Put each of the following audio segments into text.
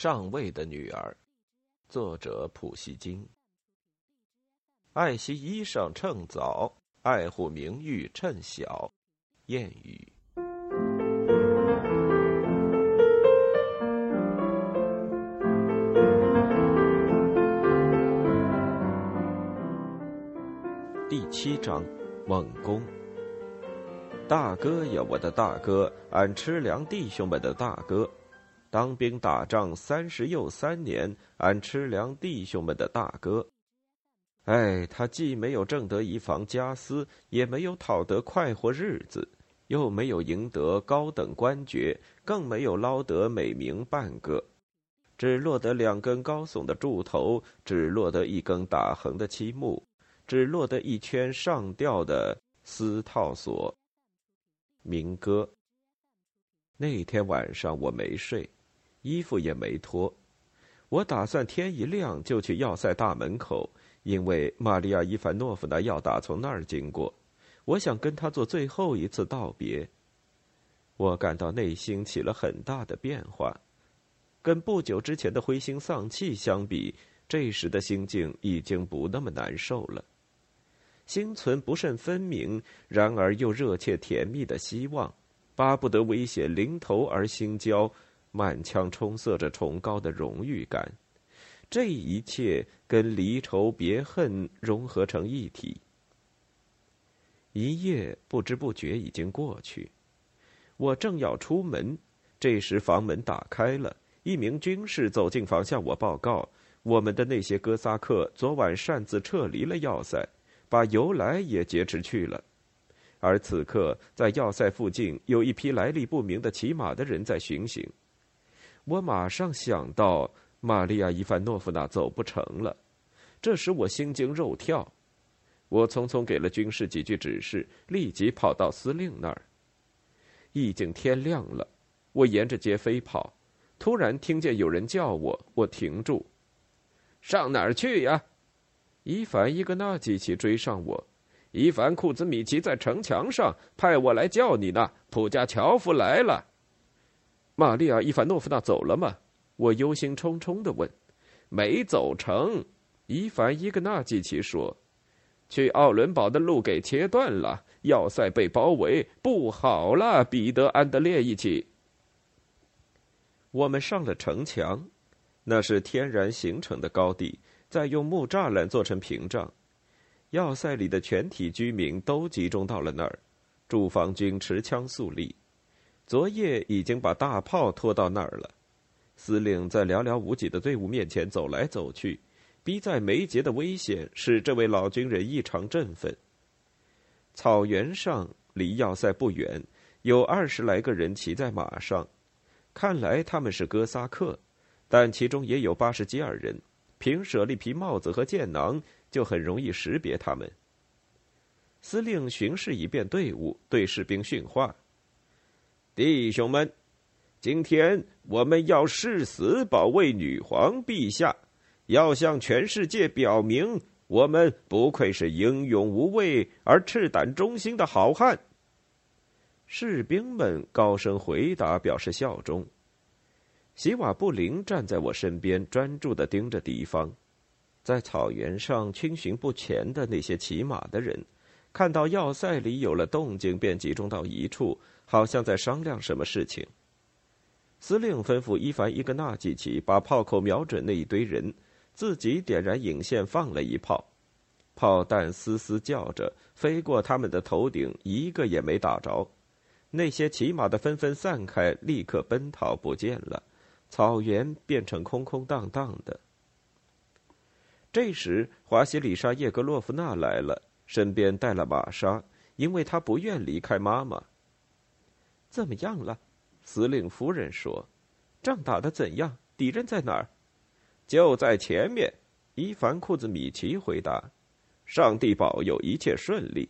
上尉的女儿，作者普希金。爱惜衣裳趁早，爱护名誉趁小。谚语。第七章，猛攻。大哥呀，我的大哥，俺吃粮弟兄们的大哥。当兵打仗三十又三年，俺吃粮弟兄们的大哥，哎，他既没有挣得一房家私，也没有讨得快活日子，又没有赢得高等官爵，更没有捞得美名半个，只落得两根高耸的柱头，只落得一根打横的漆木，只落得一圈上吊的丝套索。民歌。那天晚上我没睡。衣服也没脱，我打算天一亮就去要塞大门口，因为玛利亚·伊凡诺夫娜要打从那儿经过，我想跟她做最后一次道别。我感到内心起了很大的变化，跟不久之前的灰心丧气相比，这时的心境已经不那么难受了，心存不甚分明，然而又热切甜蜜的希望，巴不得危险临头而心焦。满腔充塞着崇高的荣誉感，这一切跟离愁别恨融合成一体。一夜不知不觉已经过去，我正要出门，这时房门打开了，一名军士走进房向我报告：我们的那些哥萨克昨晚擅自撤离了要塞，把由来也劫持去了，而此刻在要塞附近有一批来历不明的骑马的人在巡行。我马上想到玛利亚·伊凡诺夫娜走不成了，这使我心惊肉跳。我匆匆给了军士几句指示，立即跑到司令那儿。已经天亮了，我沿着街飞跑，突然听见有人叫我，我停住。上哪儿去呀？伊凡·伊格纳基奇追上我。伊凡·库兹米奇在城墙上，派我来叫你呢。普加乔夫来了。玛利亚·伊凡诺夫娜走了吗？我忧心忡忡的问。没走成，伊凡·伊格纳季奇说：“去奥伦堡的路给切断了，要塞被包围，不好了。”彼得·安德烈一起。我们上了城墙，那是天然形成的高地，再用木栅栏做成屏障。要塞里的全体居民都集中到了那儿，驻防军持枪肃立。昨夜已经把大炮拖到那儿了，司令在寥寥无几的队伍面前走来走去，逼在眉睫的危险使这位老军人异常振奋。草原上离要塞不远，有二十来个人骑在马上，看来他们是哥萨克，但其中也有巴什基尔人，凭舍利皮帽子和剑囊就很容易识别他们。司令巡视一遍队伍，对士兵训话。弟兄们，今天我们要誓死保卫女皇陛下，要向全世界表明，我们不愧是英勇无畏而赤胆忠心的好汉。士兵们高声回答，表示效忠。席瓦布林站在我身边，专注的盯着敌方。在草原上逡巡不前的那些骑马的人，看到要塞里有了动静，便集中到一处。好像在商量什么事情。司令吩咐伊凡·伊格纳季奇把炮口瞄准那一堆人，自己点燃引线放了一炮，炮弹嘶嘶叫着飞过他们的头顶，一个也没打着。那些骑马的纷纷散开，立刻奔逃不见了，草原变成空空荡荡的。这时，华西里莎·叶格洛夫娜来了，身边带了玛莎，因为她不愿离开妈妈。怎么样了？司令夫人说：“仗打得怎样？敌人在哪儿？”就在前面。伊凡库兹米奇回答：“上帝保佑，一切顺利。”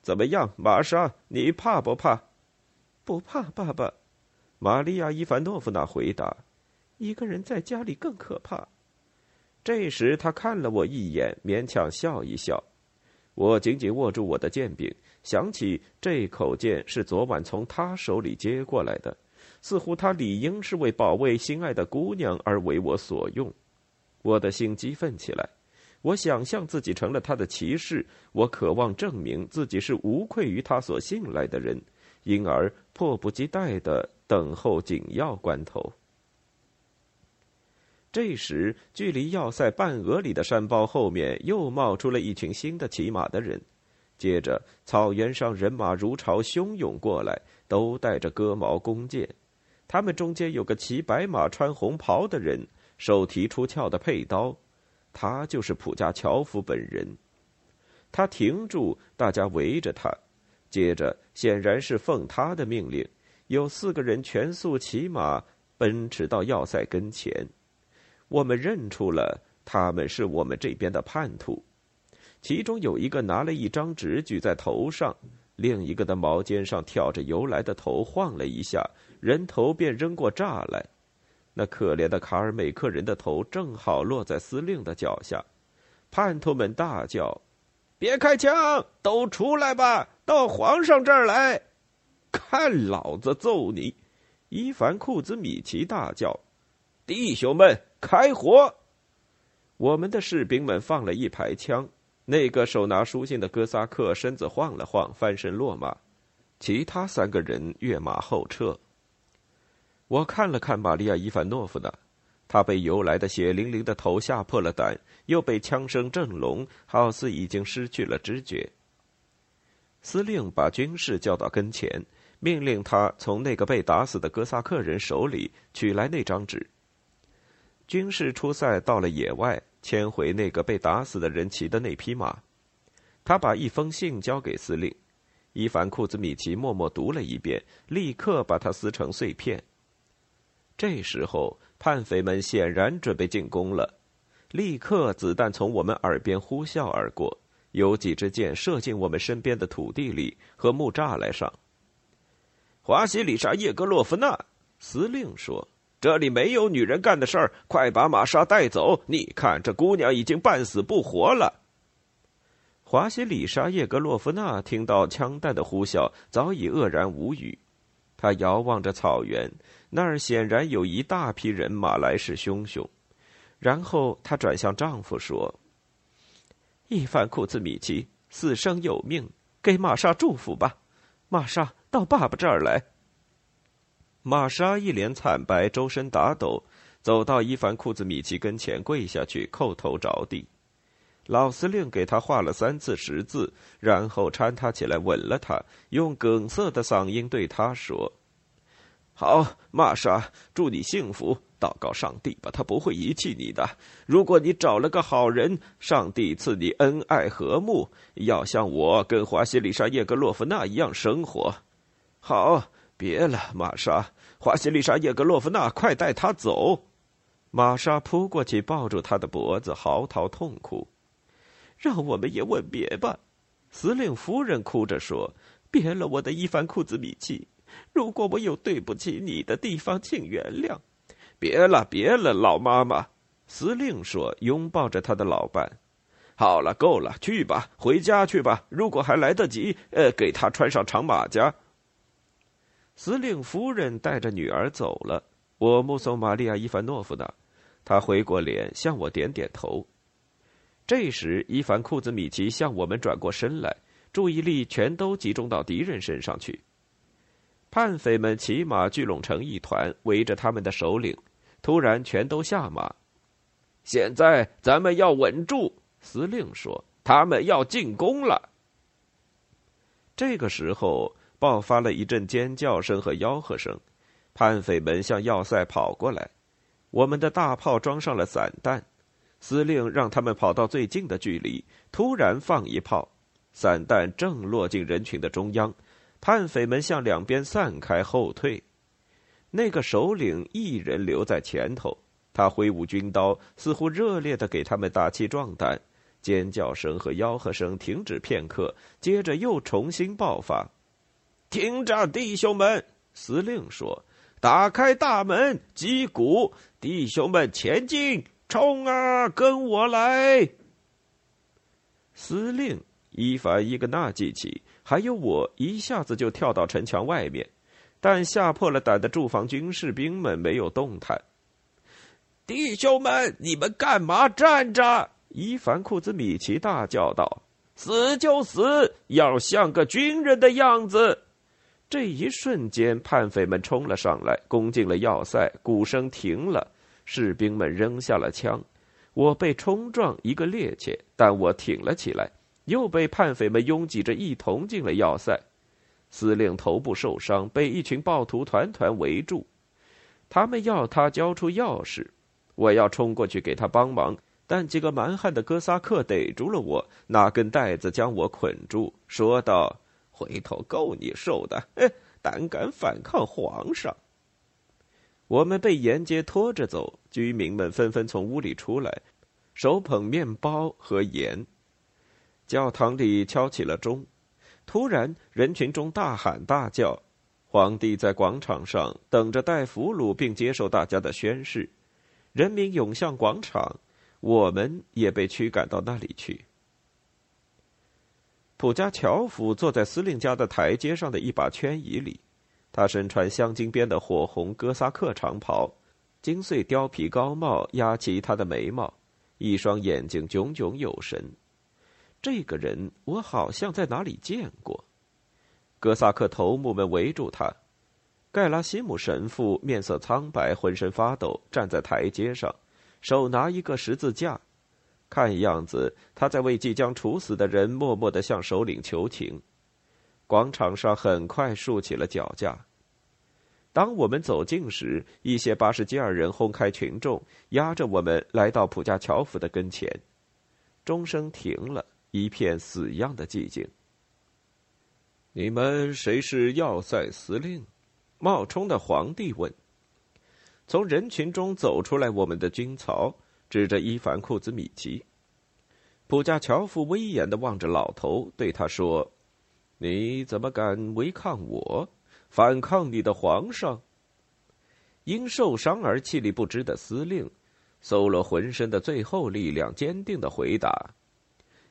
怎么样，玛莎？你怕不怕？不怕，爸爸。玛利亚·伊凡诺夫娜回答：“一个人在家里更可怕。”这时，他看了我一眼，勉强笑一笑。我紧紧握住我的剑柄，想起这口剑是昨晚从他手里接过来的，似乎他理应是为保卫心爱的姑娘而为我所用。我的心激愤起来，我想象自己成了他的骑士，我渴望证明自己是无愧于他所信赖的人，因而迫不及待的等候紧要关头。这时，距离要塞半俄里的山包后面又冒出了一群新的骑马的人。接着，草原上人马如潮汹涌过来，都带着戈矛弓箭。他们中间有个骑白马、穿红袍的人，手提出鞘的佩刀，他就是普加乔夫本人。他停住，大家围着他。接着，显然是奉他的命令，有四个人全速骑马奔驰到要塞跟前。我们认出了他们是我们这边的叛徒，其中有一个拿了一张纸举在头上，另一个的毛尖上挑着由来的头晃了一下，人头便扔过栅来。那可怜的卡尔美克人的头正好落在司令的脚下，叛徒们大叫：“别开枪，都出来吧，到皇上这儿来，看老子揍你！”伊凡库兹米奇大叫：“弟兄们！”开火！我们的士兵们放了一排枪。那个手拿书信的哥萨克身子晃了晃，翻身落马。其他三个人跃马后撤。我看了看玛利亚·伊凡诺夫娜，她被游来的血淋淋的头吓破了胆，又被枪声震聋，好似已经失去了知觉。司令把军士叫到跟前，命令他从那个被打死的哥萨克人手里取来那张纸。军事出塞到了野外，牵回那个被打死的人骑的那匹马。他把一封信交给司令，伊凡库兹米奇默默读了一遍，立刻把它撕成碎片。这时候，叛匪们显然准备进攻了。立刻，子弹从我们耳边呼啸而过，有几支箭射进我们身边的土地里和木栅栏上。华西里沙叶格洛夫娜司令说。这里没有女人干的事儿，快把玛莎带走！你看，这姑娘已经半死不活了。华西里沙叶格洛夫娜听到枪弹的呼啸，早已愕然无语。她遥望着草原，那儿显然有一大批人马来势汹汹。然后她转向丈夫说：“伊凡库兹米奇，死生有命，给玛莎祝福吧。玛莎，到爸爸这儿来。”玛莎一脸惨白，周身打抖，走到伊凡库兹米奇跟前，跪下去，叩头着地。老司令给他画了三次十字，然后搀他起来，吻了他，用哽塞的嗓音对他说：“好，玛莎，祝你幸福。祷告上帝吧，他不会遗弃你的。如果你找了个好人，上帝赐你恩爱和睦，要像我跟华西里莎叶格洛夫娜一样生活。好，别了，玛莎。”华西丽莎·叶格洛夫娜，快带他走！玛莎扑过去，抱住他的脖子，嚎啕痛哭。让我们也吻别吧，司令夫人哭着说：“别了，我的伊凡库兹米奇。如果我有对不起你的地方，请原谅。”别了，别了，老妈妈。司令说，拥抱着他的老伴。好了，够了，去吧，回家去吧。如果还来得及，呃，给他穿上长马甲。司令夫人带着女儿走了。我目送玛利亚·伊凡诺夫娜，她回过脸向我点点头。这时，伊凡库兹米奇向我们转过身来，注意力全都集中到敌人身上去。叛匪们骑马聚拢成一团，围着他们的首领。突然，全都下马。现在咱们要稳住，司令说：“他们要进攻了。”这个时候。爆发了一阵尖叫声和吆喝声，叛匪们向要塞跑过来。我们的大炮装上了散弹，司令让他们跑到最近的距离，突然放一炮，散弹正落进人群的中央。叛匪们向两边散开后退，那个首领一人留在前头，他挥舞军刀，似乎热烈的给他们打气壮胆。尖叫声和吆喝声停止片刻，接着又重新爆发。听着，弟兄们！司令说：“打开大门，击鼓，弟兄们前进，冲啊！跟我来！”司令伊凡伊格纳季奇还有我一下子就跳到城墙外面，但吓破了胆的驻防军士兵们没有动弹。弟兄们，你们干嘛站着？伊凡库兹米奇大叫道：“死就死，要像个军人的样子！”这一瞬间，叛匪们冲了上来，攻进了要塞。鼓声停了，士兵们扔下了枪。我被冲撞一个趔趄，但我挺了起来。又被叛匪们拥挤着一同进了要塞。司令头部受伤，被一群暴徒团团围住。他们要他交出钥匙。我要冲过去给他帮忙，但几个蛮汉的哥萨克逮住了我，拿根带子将我捆住，说道。回头够你受的！胆敢反抗皇上！我们被沿街拖着走，居民们纷纷从屋里出来，手捧面包和盐。教堂里敲起了钟，突然人群中大喊大叫。皇帝在广场上等着带俘虏，并接受大家的宣誓。人民涌向广场，我们也被驱赶到那里去。普加乔夫坐在司令家的台阶上的一把圈椅里，他身穿镶金边的火红哥萨克长袍，金穗貂皮高帽压起他的眉毛，一双眼睛炯炯有神。这个人我好像在哪里见过。哥萨克头目们围住他，盖拉西姆神父面色苍白，浑身发抖，站在台阶上，手拿一个十字架。看样子，他在为即将处死的人默默的向首领求情。广场上很快竖起了脚架。当我们走近时，一些巴什基尔人轰开群众，压着我们来到普加乔夫的跟前。钟声停了，一片死样的寂静。你们谁是要塞司令？冒充的皇帝问。从人群中走出来，我们的军曹。指着伊凡库兹米奇，普加乔夫威严的望着老头，对他说：“你怎么敢违抗我，反抗你的皇上？”因受伤而气力不支的司令，搜罗浑身的最后力量，坚定的回答：“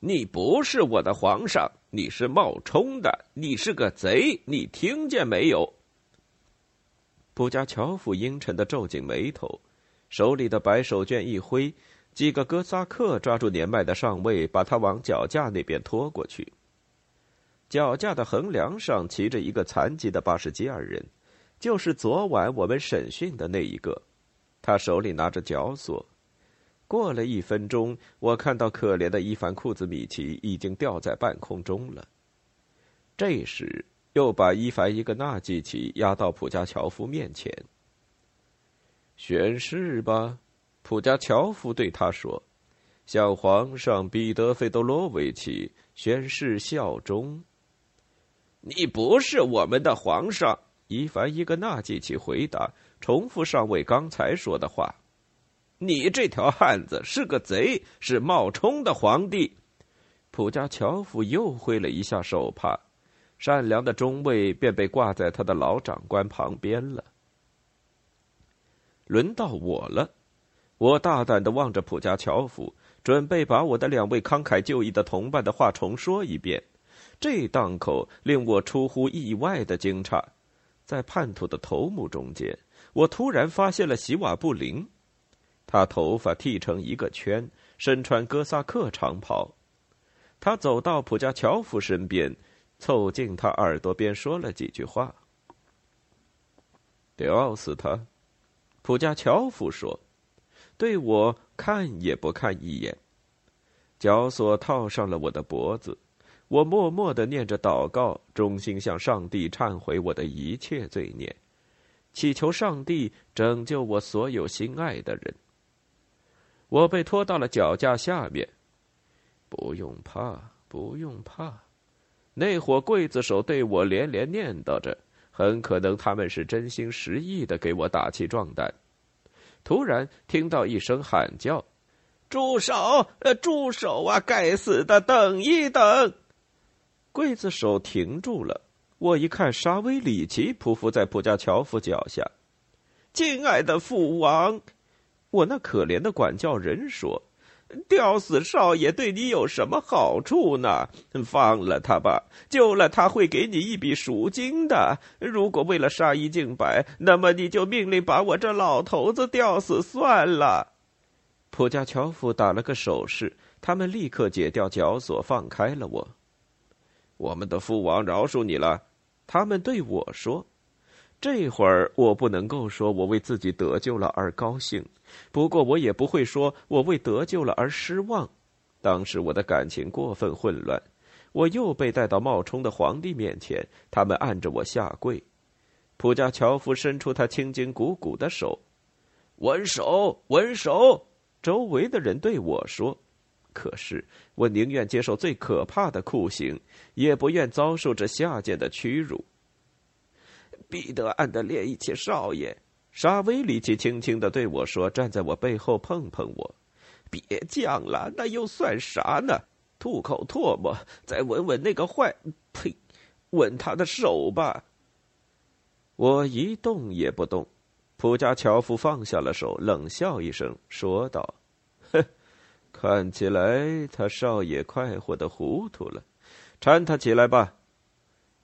你不是我的皇上，你是冒充的，你是个贼，你听见没有？”普加乔夫阴沉的皱紧眉头。手里的白手绢一挥，几个哥萨克抓住年迈的上尉，把他往脚架那边拖过去。脚架的横梁上骑着一个残疾的巴什基尔人，就是昨晚我们审讯的那一个。他手里拿着绞索。过了一分钟，我看到可怜的伊凡库兹米奇已经吊在半空中了。这时，又把伊凡伊格纳季奇押到普加乔夫面前。宣誓吧，普加乔夫对他说：“向皇上彼得费多罗维奇宣誓效忠。”你不是我们的皇上，伊凡伊格纳季奇回答，重复上尉刚才说的话：“你这条汉子是个贼，是冒充的皇帝。”普加乔夫又挥了一下手帕，善良的中尉便被挂在他的老长官旁边了。轮到我了，我大胆的望着普加乔夫，准备把我的两位慷慨就义的同伴的话重说一遍。这档口令我出乎意外的惊诧，在叛徒的头目中间，我突然发现了席瓦布林，他头发剃成一个圈，身穿哥萨克长袍。他走到普加乔夫身边，凑近他耳朵边说了几句话：“吊死他。”普加乔夫说：“对我看也不看一眼。”绞索套上了我的脖子，我默默的念着祷告，衷心向上帝忏悔我的一切罪孽，祈求上帝拯救我所有心爱的人。我被拖到了脚架下面，不用怕，不用怕。那伙刽子手对我连连念叨着。很可能他们是真心实意的给我打气壮胆。突然听到一声喊叫：“住手！呃，住手啊！该死的，等一等！”刽子手停住了。我一看，沙威里奇匍匐在普加乔夫脚下。“亲爱的父王，我那可怜的管教人说，吊死少爷对你有什么好处呢？放了他吧，救了他会给你一笔赎金的。如果为了杀一儆百，那么你就命令把我这老头子吊死算了。普加乔夫打了个手势，他们立刻解掉绞索，放开了我。我们的父王饶恕你了，他们对我说。这会儿我不能够说我为自己得救了而高兴，不过我也不会说我为得救了而失望。当时我的感情过分混乱，我又被带到冒充的皇帝面前，他们按着我下跪。普加乔夫伸出他青筋鼓鼓的手，稳手，稳手。周围的人对我说：“可是我宁愿接受最可怕的酷刑，也不愿遭受这下贱的屈辱。”彼得安德烈一切少爷，沙威里奇轻轻的对我说：“站在我背后碰碰我，别犟了，那又算啥呢？吐口唾沫，再闻闻那个坏……呸，吻他的手吧。”我一动也不动。普加乔夫放下了手，冷笑一声，说道：“哼，看起来他少爷快活的糊涂了，搀他起来吧。”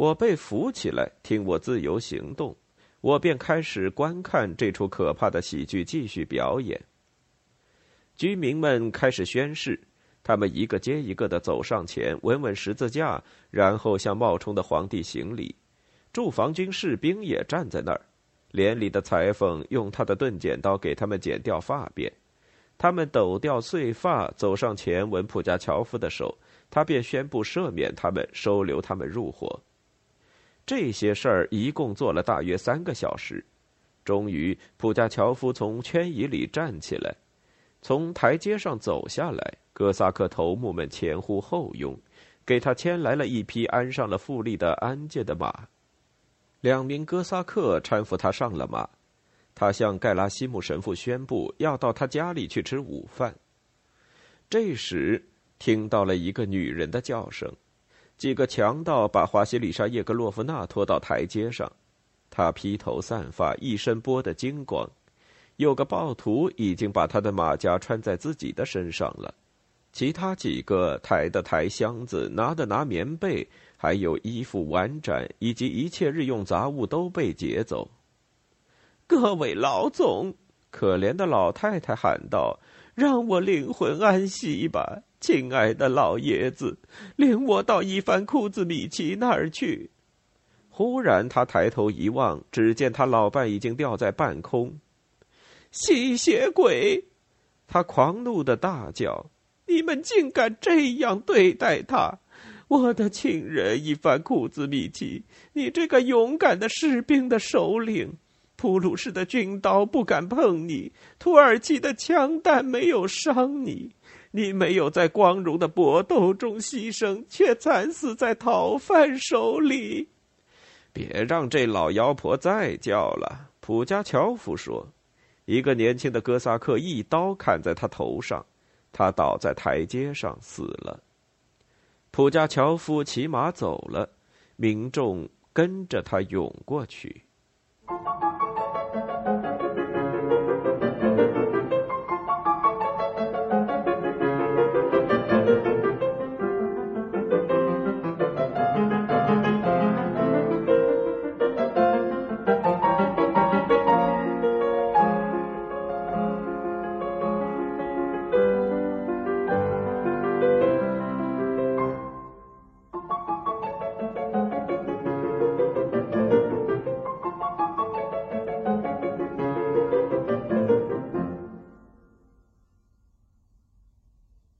我被扶起来，听我自由行动，我便开始观看这出可怕的喜剧继续表演。居民们开始宣誓，他们一个接一个的走上前，稳稳十字架，然后向冒充的皇帝行礼。驻防军士兵也站在那儿，连里的裁缝用他的钝剪刀给他们剪掉发辫。他们抖掉碎发，走上前吻普加乔夫的手，他便宣布赦免他们，收留他们入伙。这些事儿一共做了大约三个小时，终于普加乔夫从圈椅里站起来，从台阶上走下来。哥萨克头目们前呼后拥，给他牵来了一匹安上了富丽的安健的马。两名哥萨克搀扶他上了马，他向盖拉西姆神父宣布要到他家里去吃午饭。这时听到了一个女人的叫声。几个强盗把华西里莎叶格洛夫娜拖到台阶上，她披头散发，一身剥得精光。有个暴徒已经把他的马甲穿在自己的身上了，其他几个抬的抬箱子，拿的拿棉被，还有衣服、碗盏以及一切日用杂物都被劫走。各位老总，可怜的老太太喊道：“让我灵魂安息吧。”亲爱的老爷子，领我到伊凡库兹米奇那儿去。忽然，他抬头一望，只见他老伴已经吊在半空。吸血鬼！他狂怒的大叫：“你们竟敢这样对待他！我的亲人伊凡库兹米奇，你这个勇敢的士兵的首领，普鲁士的军刀不敢碰你，土耳其的枪弹没有伤你。”你没有在光荣的搏斗中牺牲，却惨死在逃犯手里。别让这老妖婆再叫了。”普加乔夫说。一个年轻的哥萨克一刀砍在他头上，他倒在台阶上死了。普加乔夫骑马走了，民众跟着他涌过去。